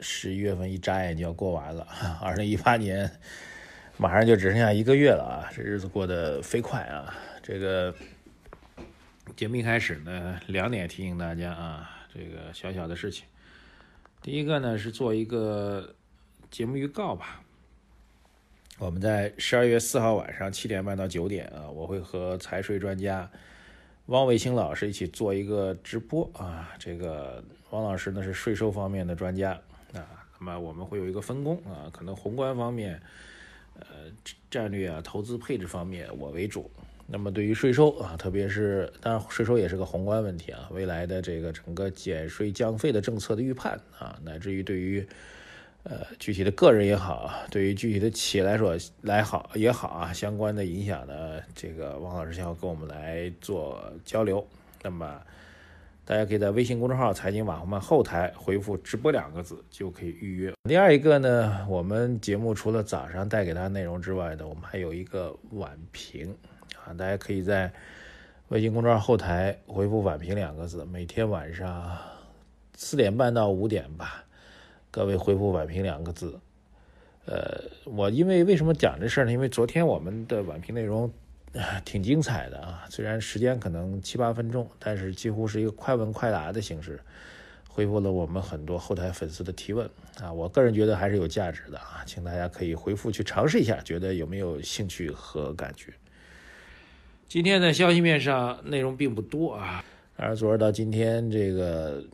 十一月份一眨眼就要过完了，二零一八年马上就只剩下一个月了啊，这日子过得飞快啊。这个节目一开始呢，两点提醒大家啊，这个小小的事情。第一个呢是做一个节目预告吧。我们在十二月四号晚上七点半到九点啊，我会和财税专家汪卫星老师一起做一个直播啊。这个汪老师呢是税收方面的专家啊，那么我们会有一个分工啊，可能宏观方面，呃，战略啊、投资配置方面我为主。那么对于税收啊，特别是当然税收也是个宏观问题啊，未来的这个整个减税降费的政策的预判啊，乃至于对于。呃，具体的个人也好，对于具体的企业来说来好也好啊，相关的影响呢，这个王老师将要跟我们来做交流。那么，大家可以在微信公众号“财经网红们”后台回复“直播”两个字就可以预约。第二一个呢，我们节目除了早上带给大家内容之外呢，我们还有一个晚评啊，大家可以在微信公众号后台回复“晚评”两个字，每天晚上四点半到五点吧。各位回复“晚评”两个字，呃，我因为为什么讲这事儿呢？因为昨天我们的晚评内容挺精彩的啊，虽然时间可能七八分钟，但是几乎是一个快问快答的形式，回复了我们很多后台粉丝的提问啊。我个人觉得还是有价值的啊，请大家可以回复去尝试一下，觉得有没有兴趣和感觉？今天的消息面上内容并不多啊，而昨儿到今天这个。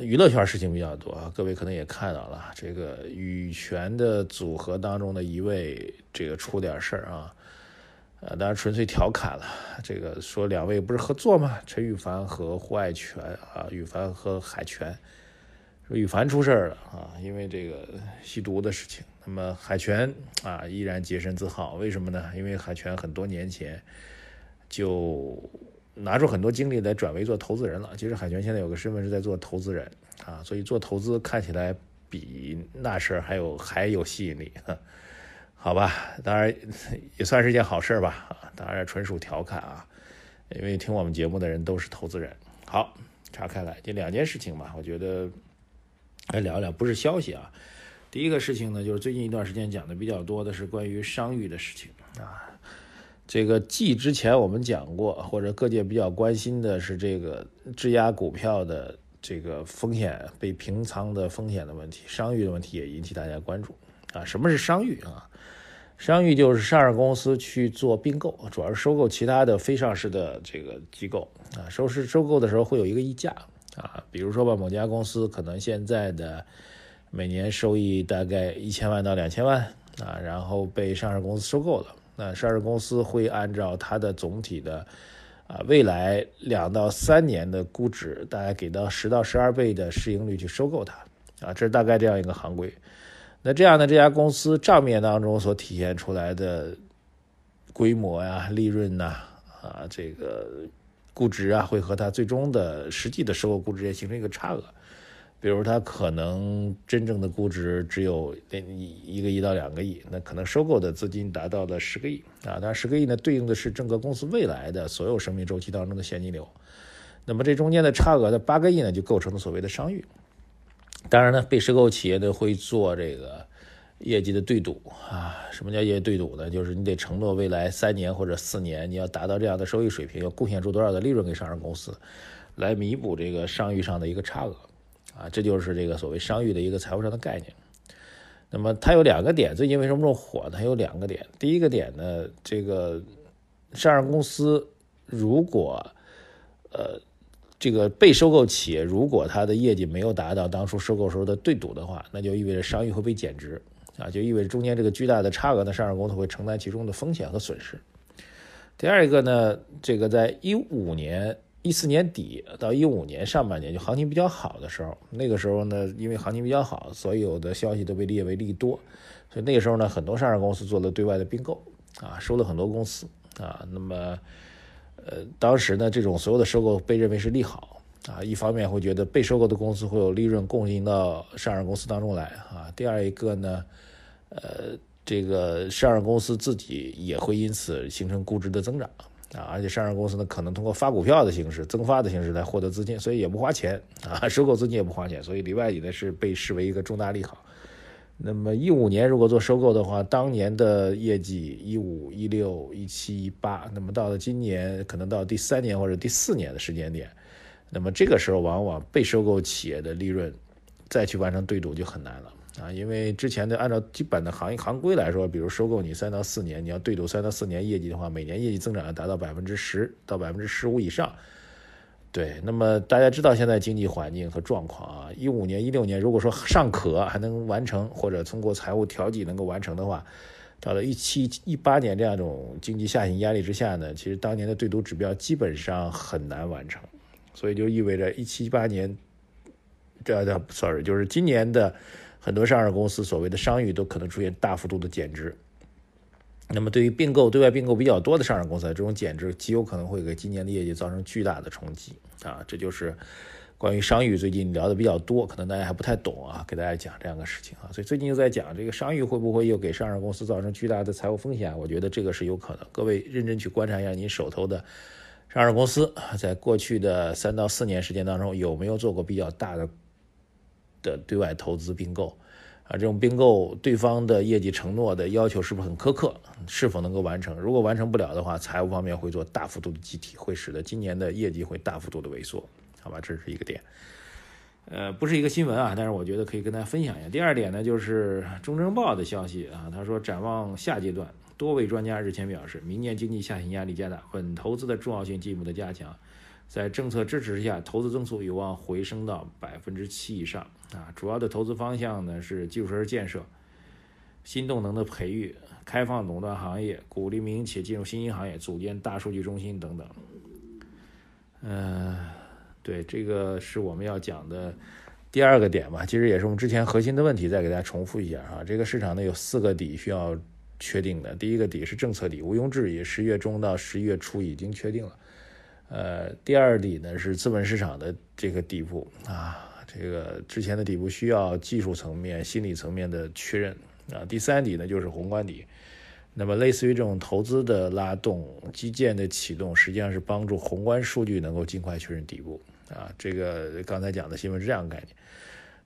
娱乐圈事情比较多啊，各位可能也看到了，这个羽泉的组合当中的一位，这个出点事儿啊，呃，当然纯粹调侃了。这个说两位不是合作吗？陈羽凡和胡爱泉啊，羽凡和海泉，说羽凡出事儿了啊，因为这个吸毒的事情。那么海泉啊，依然洁身自好，为什么呢？因为海泉很多年前就。拿出很多精力来转为做投资人了。其实海泉现在有个身份是在做投资人啊，所以做投资看起来比那事儿还有还有吸引力，好吧？当然也算是一件好事吧，当然纯属调侃啊，因为听我们节目的人都是投资人。好，岔开来，这两件事情嘛，我觉得来聊一聊，不是消息啊。第一个事情呢，就是最近一段时间讲的比较多的是关于商誉的事情啊。这个继之前我们讲过，或者各界比较关心的是这个质押股票的这个风险被平仓的风险的问题，商誉的问题也引起大家关注啊。什么是商誉啊？商誉就是上市公司去做并购，主要是收购其他的非上市的这个机构啊。收市收购的时候会有一个溢价啊，比如说吧，某家公司可能现在的每年收益大概一千万到两千万啊，然后被上市公司收购了。那上市公司会按照它的总体的啊未来两到三年的估值，大概给到十到十二倍的市盈率去收购它啊，这是大概这样一个行规。那这样呢，这家公司账面当中所体现出来的规模呀、利润呐啊这个估值啊，会和它最终的实际的收购估值也形成一个差额。比如它可能真正的估值只有一个亿到两个亿，那可能收购的资金达到了十个亿啊，当然十个亿呢对应的是整个公司未来的所有生命周期当中的现金流，那么这中间的差额的八个亿呢就构成了所谓的商誉。当然呢，被收购企业呢会做这个业绩的对赌啊，什么叫业绩对赌呢？就是你得承诺未来三年或者四年你要达到这样的收益水平，要贡献出多少的利润给上市公司，来弥补这个商誉上的一个差额。啊，这就是这个所谓商誉的一个财务上的概念。那么它有两个点，最近为什么这么火呢？它有两个点。第一个点呢，这个上市公司如果呃这个被收购企业如果它的业绩没有达到当初收购时候的对赌的话，那就意味着商誉会被减值啊，就意味着中间这个巨大的差额呢，上市公司会承担其中的风险和损失。第二一个呢，这个在一五年一四年底到一五年上半年就行情比较好的时候，那个时候呢，因为行情比较好，所有的消息都被列为利多，所以那个时候呢，很多上市公司做了对外的并购啊，收了很多公司啊。那么，呃，当时呢，这种所有的收购被认为是利好啊，一方面会觉得被收购的公司会有利润供应到上市公司当中来啊，第二一个呢，呃，这个上市公司自己也会因此形成估值的增长。啊，而且上市公司呢，可能通过发股票的形式、增发的形式来获得资金，所以也不花钱啊，收购资金也不花钱，所以里外里呢是被视为一个重大利好。那么一五年如果做收购的话，当年的业绩一五、一六、一七、一八，那么到了今年，可能到第三年或者第四年的时间点，那么这个时候往往被收购企业的利润再去完成对赌就很难了。啊，因为之前的按照基本的行业行规来说，比如收购你三到四年，你要对赌三到四年业绩的话，每年业绩增长要达到百分之十到百分之十五以上。对，那么大家知道现在经济环境和状况啊，一五年、一六年如果说尚可还能完成，或者通过财务调剂能够完成的话，到了一七一八年这样一种经济下行压力之下呢，其实当年的对赌指标基本上很难完成，所以就意味着一七一八年，这叫 sorry，就是今年的。很多上市公司所谓的商誉都可能出现大幅度的减值，那么对于并购对外并购比较多的上市公司，这种减值极有可能会给今年的业绩造成巨大的冲击啊！这就是关于商誉最近聊的比较多，可能大家还不太懂啊，给大家讲这样的事情啊。所以最近就在讲这个商誉会不会又给上市公司造成巨大的财务风险？我觉得这个是有可能。各位认真去观察一下您手头的上市公司，在过去的三到四年时间当中有没有做过比较大的。的对外投资并购，啊，这种并购对方的业绩承诺的要求是不是很苛刻？是否能够完成？如果完成不了的话，财务方面会做大幅度的集体，会使得今年的业绩会大幅度的萎缩，好吧？这是一个点，呃，不是一个新闻啊，但是我觉得可以跟大家分享一下。第二点呢，就是中证报的消息啊，他说展望下阶段，多位专家日前表示，明年经济下行压力加大，稳投资的重要性进一步的加强。在政策支持下，投资增速有望回升到百分之七以上啊！主要的投资方向呢是基础设施建设、新动能的培育、开放垄断行业、鼓励民营企业进入新兴行业、组建大数据中心等等。嗯，对，这个是我们要讲的第二个点吧。其实也是我们之前核心的问题，再给大家重复一下啊。这个市场呢有四个底需要确定的，第一个底是政策底，毋庸置疑，十月中到十一月初已经确定了。呃，第二底呢是资本市场的这个底部啊，这个之前的底部需要技术层面、心理层面的确认啊。第三底呢就是宏观底，那么类似于这种投资的拉动、基建的启动，实际上是帮助宏观数据能够尽快确认底部啊。这个刚才讲的新闻是这样概念。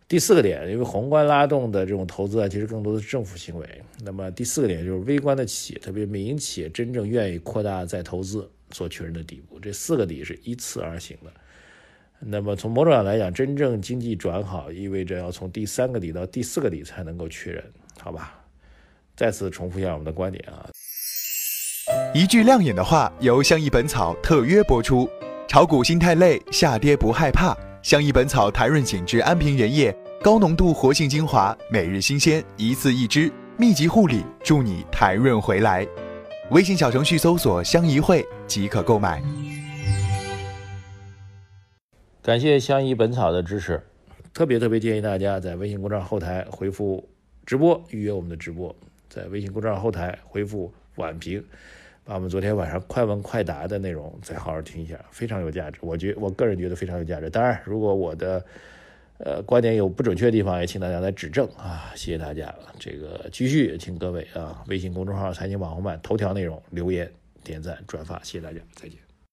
第四个点，因为宏观拉动的这种投资啊，其实更多的是政府行为。那么第四个点就是微观的企业，特别民营企业真正愿意扩大再投资。做确认的底部，这四个底是依次而行的。那么从某种上来讲，真正经济转好，意味着要从第三个底到第四个底才能够确认，好吧？再次重复一下我们的观点啊。一句亮眼的话，由相宜本草特约播出。炒股心太累，下跌不害怕。相宜本草台润紧致安瓶原液，高浓度活性精华，每日新鲜，一次一支，密集护理，助你台润回来。微信小程序搜索“相宜会”即可购买。感谢相宜本草的支持，特别特别建议大家在微信公众号后台回复“直播”预约我们的直播，在微信公众号后台回复“晚评”，把我们昨天晚上快问快答的内容再好好听一下，非常有价值。我觉我个人觉得非常有价值。当然，如果我的呃，观点有不准确的地方，也请大家来指正啊！谢谢大家。这个继续，请各位啊，微信公众号“财经网红版”头条内容留言、点赞、转发，谢谢大家，再见。